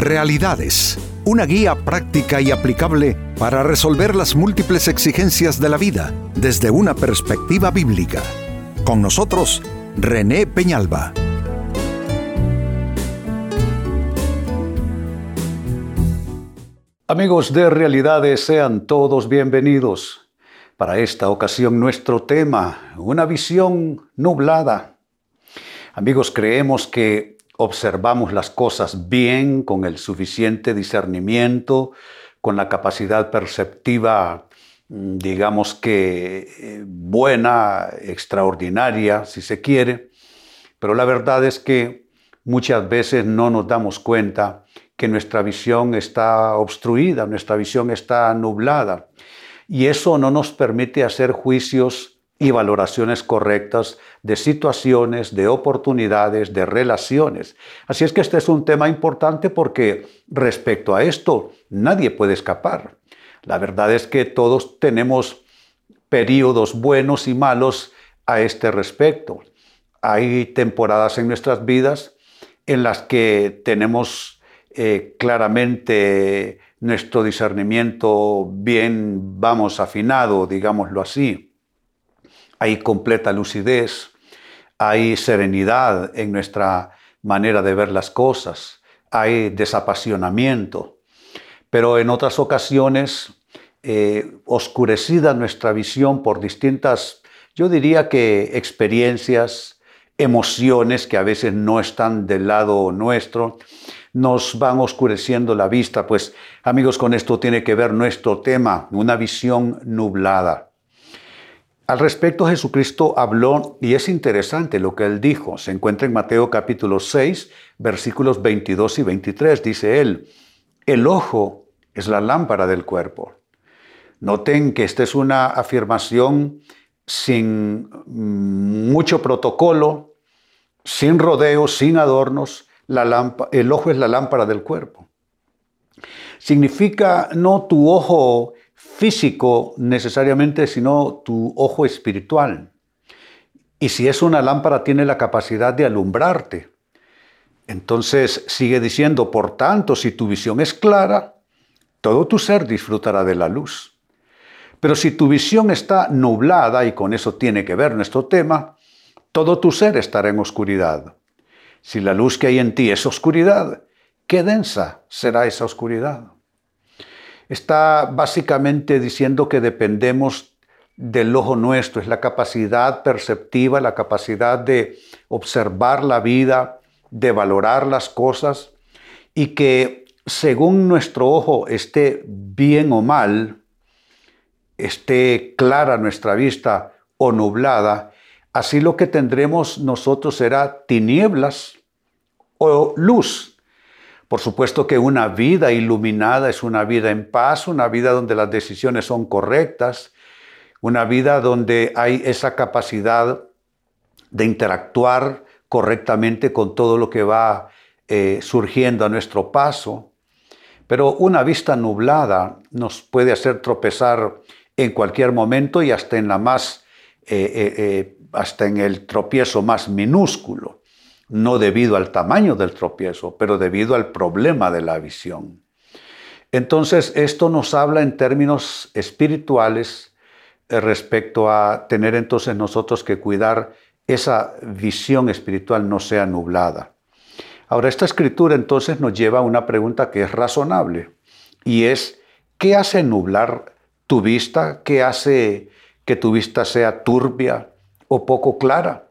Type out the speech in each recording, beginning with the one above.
Realidades, una guía práctica y aplicable para resolver las múltiples exigencias de la vida desde una perspectiva bíblica. Con nosotros, René Peñalba. Amigos de Realidades, sean todos bienvenidos. Para esta ocasión nuestro tema, una visión nublada. Amigos, creemos que observamos las cosas bien, con el suficiente discernimiento, con la capacidad perceptiva, mm, digamos que eh, buena, extraordinaria, si se quiere, pero la verdad es que muchas veces no nos damos cuenta que nuestra visión está obstruida, nuestra visión está nublada, y eso no nos permite hacer juicios y valoraciones correctas de situaciones, de oportunidades, de relaciones. Así es que este es un tema importante porque respecto a esto nadie puede escapar. La verdad es que todos tenemos periodos buenos y malos a este respecto. Hay temporadas en nuestras vidas en las que tenemos eh, claramente nuestro discernimiento bien, vamos, afinado, digámoslo así hay completa lucidez, hay serenidad en nuestra manera de ver las cosas, hay desapasionamiento. Pero en otras ocasiones, eh, oscurecida nuestra visión por distintas, yo diría que experiencias, emociones que a veces no están del lado nuestro, nos van oscureciendo la vista. Pues amigos, con esto tiene que ver nuestro tema, una visión nublada. Al respecto Jesucristo habló y es interesante lo que él dijo. Se encuentra en Mateo capítulo 6, versículos 22 y 23. Dice él, el ojo es la lámpara del cuerpo. Noten que esta es una afirmación sin mucho protocolo, sin rodeos, sin adornos. La el ojo es la lámpara del cuerpo. Significa no tu ojo físico necesariamente, sino tu ojo espiritual. Y si es una lámpara, tiene la capacidad de alumbrarte. Entonces sigue diciendo, por tanto, si tu visión es clara, todo tu ser disfrutará de la luz. Pero si tu visión está nublada, y con eso tiene que ver nuestro tema, todo tu ser estará en oscuridad. Si la luz que hay en ti es oscuridad, qué densa será esa oscuridad está básicamente diciendo que dependemos del ojo nuestro, es la capacidad perceptiva, la capacidad de observar la vida, de valorar las cosas y que según nuestro ojo esté bien o mal, esté clara nuestra vista o nublada, así lo que tendremos nosotros será tinieblas o luz. Por supuesto que una vida iluminada es una vida en paz, una vida donde las decisiones son correctas, una vida donde hay esa capacidad de interactuar correctamente con todo lo que va eh, surgiendo a nuestro paso. Pero una vista nublada nos puede hacer tropezar en cualquier momento y hasta en la más, eh, eh, hasta en el tropiezo más minúsculo no debido al tamaño del tropiezo, pero debido al problema de la visión. Entonces, esto nos habla en términos espirituales eh, respecto a tener entonces nosotros que cuidar esa visión espiritual no sea nublada. Ahora, esta escritura entonces nos lleva a una pregunta que es razonable y es, ¿qué hace nublar tu vista? ¿Qué hace que tu vista sea turbia o poco clara?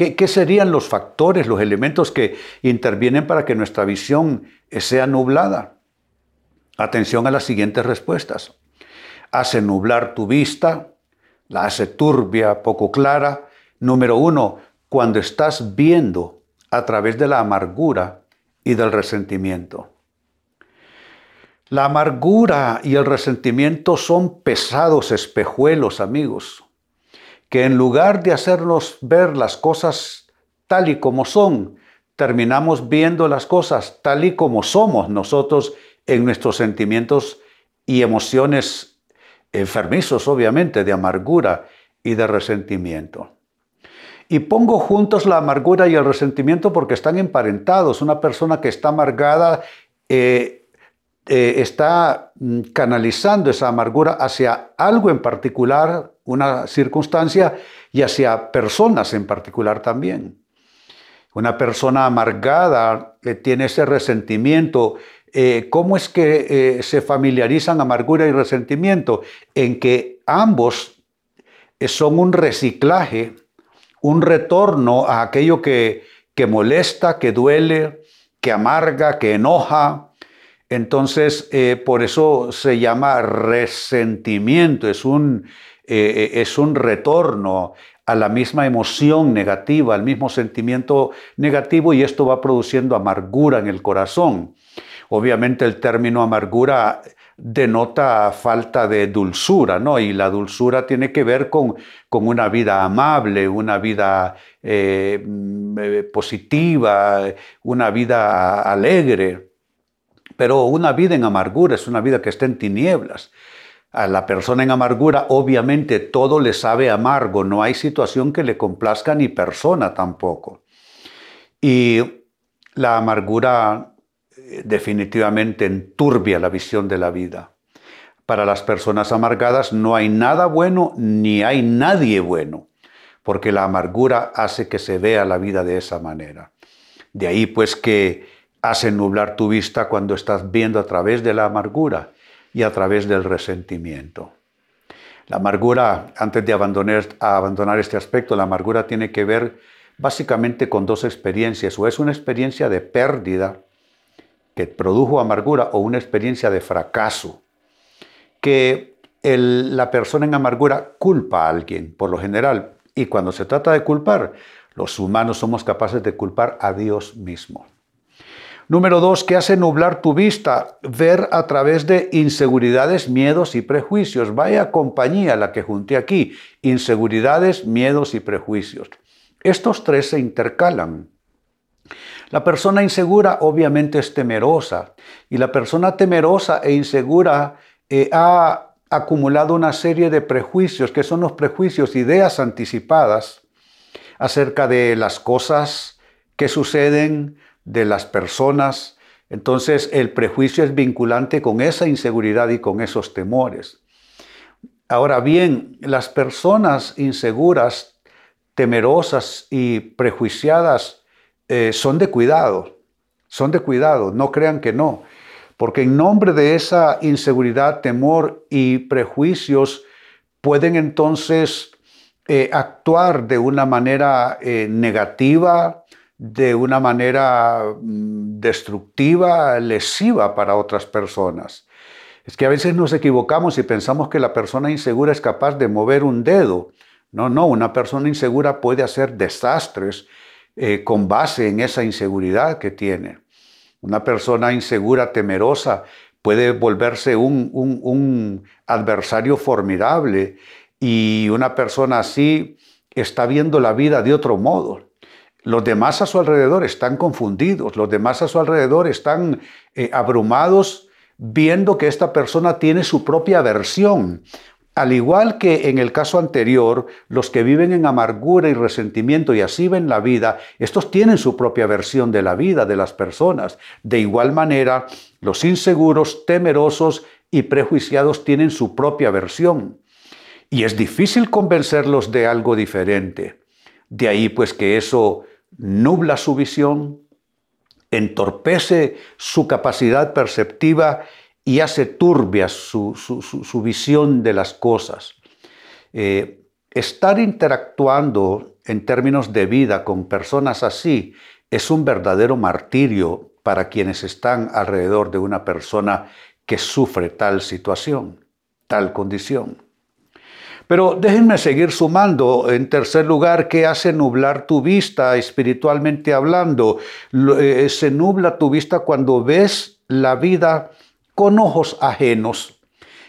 ¿Qué, serían los factores, los elementos que intervienen para que nuestra visión sea nublada? Atención a las siguientes respuestas. Hace nublar tu vista, la hace turbia, poco clara. Número uno, cuando estás viendo a través de la amargura y del resentimiento. La amargura y el resentimiento son pesados espejuelos, amigos que en lugar de hacernos ver las cosas tal y como son, terminamos viendo las cosas tal y como somos nosotros en nuestros sentimientos y emociones enfermizos, obviamente, de amargura y de resentimiento. Y pongo juntos la amargura y el resentimiento porque están emparentados. Una persona que está amargada eh, eh, está mm, canalizando esa amargura hacia algo en particular, una circunstancia, y hacia personas en particular también. Una persona amargada que tiene ese resentimiento. Eh, ¿Cómo es que se familiarizan amargura y resentimiento? En que ambos son un reciclaje, un retorno a aquello que, que molesta, que duele, que amarga, que enoja. Entonces, eh, por eso se llama resentimiento, es un, eh, es un retorno a la misma emoción negativa, al mismo sentimiento negativo y esto va produciendo amargura en el corazón. Obviamente el término amargura denota falta de dulzura, ¿no? Y la dulzura tiene que ver con, con una vida amable, una vida eh, mm, eh, positiva, una vida alegre. Pero una vida en amargura es una vida que está en tinieblas. A la persona en amargura obviamente todo le sabe amargo, no hay situación que le complazca ni persona tampoco. Y la amargura definitivamente enturbia la visión de la vida. Para las personas amargadas no hay nada bueno ni hay nadie bueno, porque la amargura hace que se vea la vida de esa manera. De ahí pues que hace nublar tu vista cuando estás viendo a través de la amargura y a través del resentimiento. La amargura, antes de abandonar, este aspecto, la amargura tiene que ver básicamente con dos experiencias, o es una experiencia de pérdida, que produjo amargura o una experiencia de fracaso, que la persona en amargura culpa a alguien, por lo general, y cuando se trata de culpar, los humanos somos capaces de culpar a Dios mismo. Número dos, que hace nublar tu vista, ver a través de inseguridades, miedos y prejuicios. Vaya compañía la que junté aquí, inseguridades, miedos y prejuicios. Estos tres se intercalan. La persona insegura obviamente es temerosa y la persona temerosa e insegura eh, ha acumulado una serie de prejuicios, que son los prejuicios, ideas anticipadas acerca de las cosas que suceden, de las personas. Entonces el prejuicio es vinculante con esa inseguridad y con esos temores. Ahora bien, las personas inseguras, temerosas y prejuiciadas eh, son de cuidado, son de cuidado, no crean que no, porque en nombre de esa inseguridad, temor y prejuicios pueden entonces eh, actuar de una manera eh, negativa, de una manera mm, destructiva, lesiva para otras personas. Es que a veces nos equivocamos y pensamos que la persona insegura es capaz de mover un dedo. No, no, una persona insegura puede hacer desastres eh, con base en esa inseguridad que tiene. Una persona insegura, temerosa, puede volverse un, adversario formidable y una persona así está viendo la vida de otro modo. Los demás a su alrededor están confundidos, los demás a su alrededor están eh, abrumados viendo que esta persona tiene su propia versión, al igual que en el caso anterior, los que viven en amargura y resentimiento y así ven la vida, estos tienen su propia versión de la vida de las personas. De igual manera, los inseguros, temerosos y prejuiciados tienen su propia versión. Y es difícil convencerlos de algo diferente. De ahí pues que eso nubla su visión, entorpece su capacidad perceptiva y hace turbia su, visión de las cosas. Eh, estar interactuando en términos de vida con personas así es un verdadero martirio para quienes están alrededor de una persona que sufre tal situación, tal condición. Pero déjenme seguir sumando. En tercer lugar, ¿qué hace nublar tu vista espiritualmente hablando? Eh, se nubla tu vista cuando ves la vida con ojos ajenos.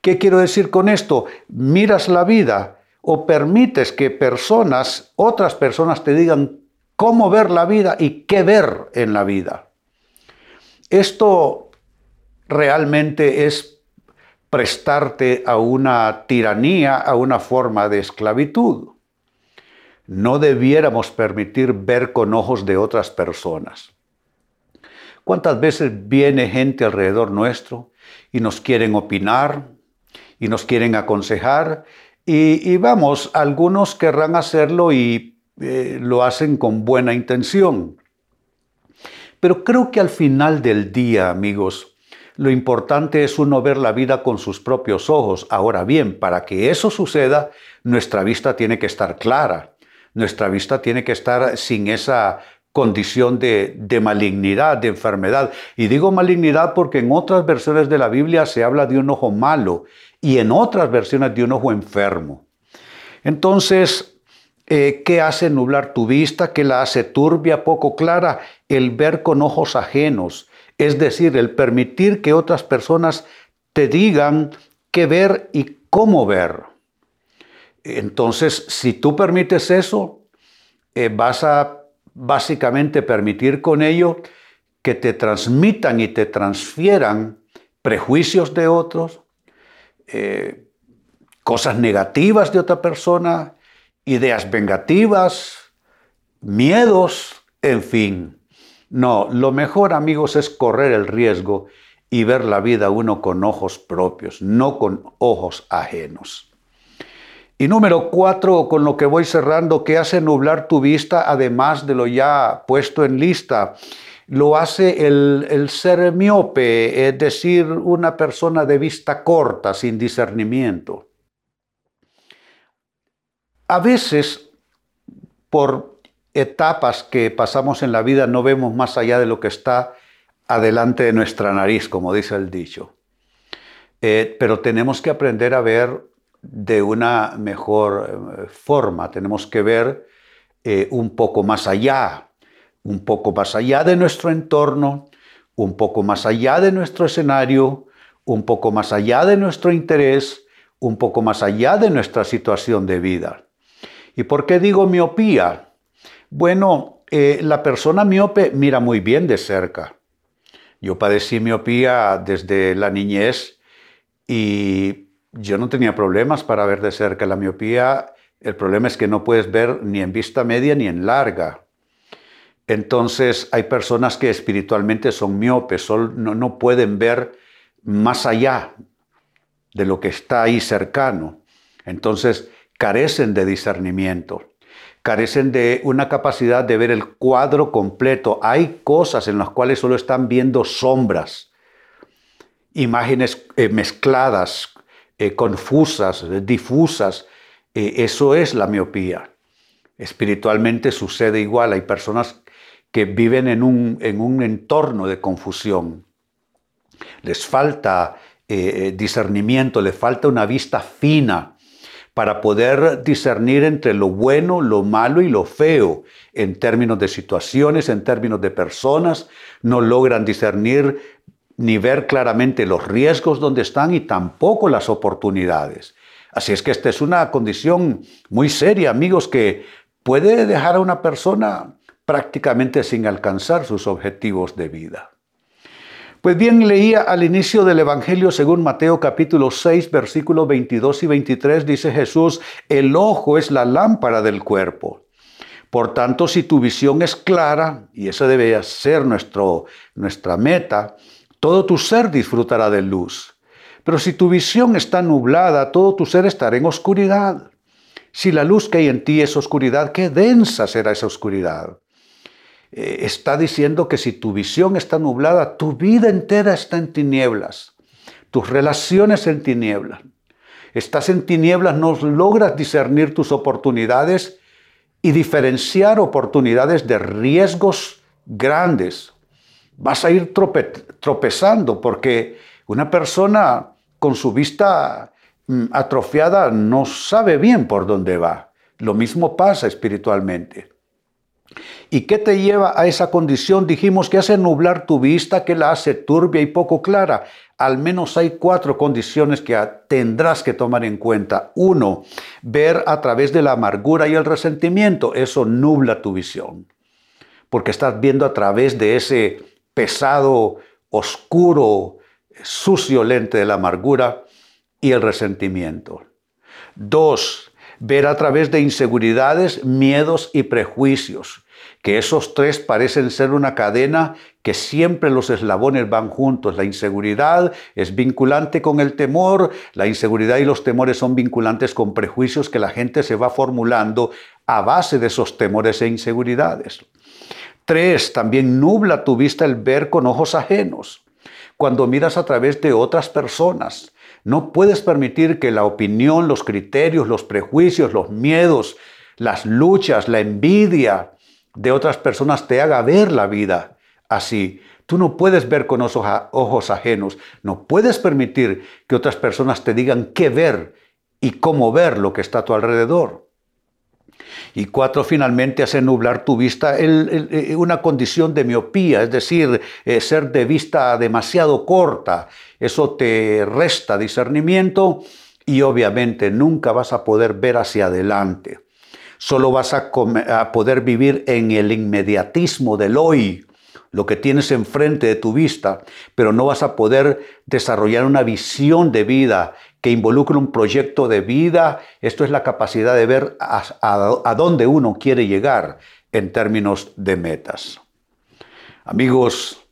¿Qué quiero decir con esto? Miras la vida o permites que personas, otras personas te digan cómo ver la vida y qué ver en la vida. Esto realmente es prestarte a una tiranía, a una forma de esclavitud. No debiéramos permitir ver con ojos de otras personas. ¿Cuántas veces viene gente alrededor nuestro y nos quieren opinar y nos quieren aconsejar? Y, vamos, algunos querrán hacerlo y eh, lo hacen con buena intención. Pero creo que al final del día, amigos, lo importante es uno ver la vida con sus propios ojos. Ahora bien, para que eso suceda, nuestra vista tiene que estar clara. Nuestra vista tiene que estar sin esa condición de, de, malignidad, de enfermedad. Y digo malignidad porque en otras versiones de la Biblia se habla de un ojo malo y en otras versiones de un ojo enfermo. Entonces, eh, ¿Qué hace nublar tu vista? ¿Qué la hace turbia, poco clara? El ver con ojos ajenos, es decir, el permitir que otras personas te digan qué ver y cómo ver. Entonces, si tú permites eso, eh, vas a básicamente permitir con ello que te transmitan y te transfieran prejuicios de otros, eh, cosas negativas de otra persona, ideas vengativas, miedos, en fin. No, lo mejor amigos es correr el riesgo y ver la vida uno con ojos propios, no con ojos ajenos. Y número cuatro, con lo que voy cerrando, ¿qué hace nublar tu vista además de lo ya puesto en lista? Lo hace el, el ser miope, es decir, una persona de vista corta, sin discernimiento. A veces, por etapas que pasamos en la vida, no vemos más allá de lo que está adelante de nuestra nariz, como dice el dicho. Eh, pero tenemos que aprender a ver de una mejor eh, forma, tenemos que ver eh, un poco más allá, un poco más allá de nuestro entorno, un poco más allá de nuestro escenario, un poco más allá de nuestro interés, un poco más allá de nuestra situación de vida. ¿Y por qué digo miopía? Bueno, eh, la persona miope mira muy bien de cerca. Yo padecí miopía desde la niñez y yo no tenía problemas para ver de cerca. La miopía, el problema es que no puedes ver ni en vista media ni en larga. Entonces hay personas que espiritualmente son miopes, no, no pueden ver más allá de lo que está ahí cercano. Entonces carecen de discernimiento, carecen de una capacidad de ver el cuadro completo. Hay cosas en las cuales solo están viendo sombras, imágenes eh, mezcladas, eh, confusas, difusas. Eh, eso es la miopía. Espiritualmente sucede igual. Hay personas que viven en un, en un entorno de confusión. Les falta discernimiento, les falta una vista fina para poder discernir entre lo bueno, lo malo y lo feo en términos de situaciones, en términos de personas. No logran discernir ni ver claramente los riesgos donde están y tampoco las oportunidades. Así es que esta es una condición muy seria, amigos, que puede dejar a una persona prácticamente sin alcanzar sus objetivos de vida. Pues bien, leía al inicio del Evangelio según Mateo capítulo 6, versículos 22 y 23, dice Jesús, el ojo es la lámpara del cuerpo. Por tanto, si tu visión es clara, y esa debe ser nuestro, nuestra meta, todo tu ser disfrutará de luz. Pero si tu visión está nublada, todo tu ser estará en oscuridad. Si la luz que hay en ti es oscuridad, qué densa será esa oscuridad. Eh, está diciendo que si tu visión está nublada, tu vida entera está en tinieblas, tus relaciones en tinieblas. Estás en tinieblas, no logras discernir tus oportunidades y diferenciar oportunidades de riesgos grandes. Vas a ir tropezando porque una persona con su vista mm, atrofiada no sabe bien por dónde va. Lo mismo pasa espiritualmente. ¿Y qué te lleva a esa condición? Dijimos que hace nublar tu vista, que la hace turbia y poco clara. Al menos hay cuatro condiciones que tendrás que tomar en cuenta. Uno, ver a través de la amargura y el resentimiento. Eso nubla tu visión. Porque estás viendo a través de ese pesado, oscuro, sucio lente de la amargura y el resentimiento. Dos, ver a través de inseguridades, miedos y prejuicios que esos tres parecen ser una cadena que siempre los eslabones van juntos. La inseguridad es vinculante con el temor, la inseguridad y los temores son vinculantes con prejuicios que la gente se va formulando a base de esos temores e inseguridades. Tres, también nubla tu vista el ver con ojos ajenos. Cuando miras a través de otras personas, no puedes permitir que la opinión, los criterios, los prejuicios, los miedos, las luchas, la envidia de otras personas te haga ver la vida así. Tú no puedes ver con ojos ajenos, no puedes permitir que otras personas te digan qué ver y cómo ver lo que está a tu alrededor. Y cuatro, finalmente hace nublar tu vista eh, una condición de miopía, es decir, eh, ser de vista demasiado corta. Eso te resta discernimiento y obviamente nunca vas a poder ver hacia adelante. Solo vas a poder vivir en el inmediatismo del hoy, lo que tienes enfrente de tu vista, pero no vas a poder desarrollar una visión de vida que involucre un proyecto de vida. Esto es la capacidad de ver a, dónde uno quiere llegar en términos de metas. Amigos,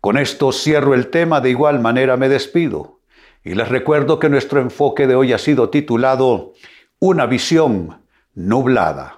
con esto cierro el tema, de igual manera me despido. Y les recuerdo que nuestro enfoque de hoy ha sido titulado Una visión nublada.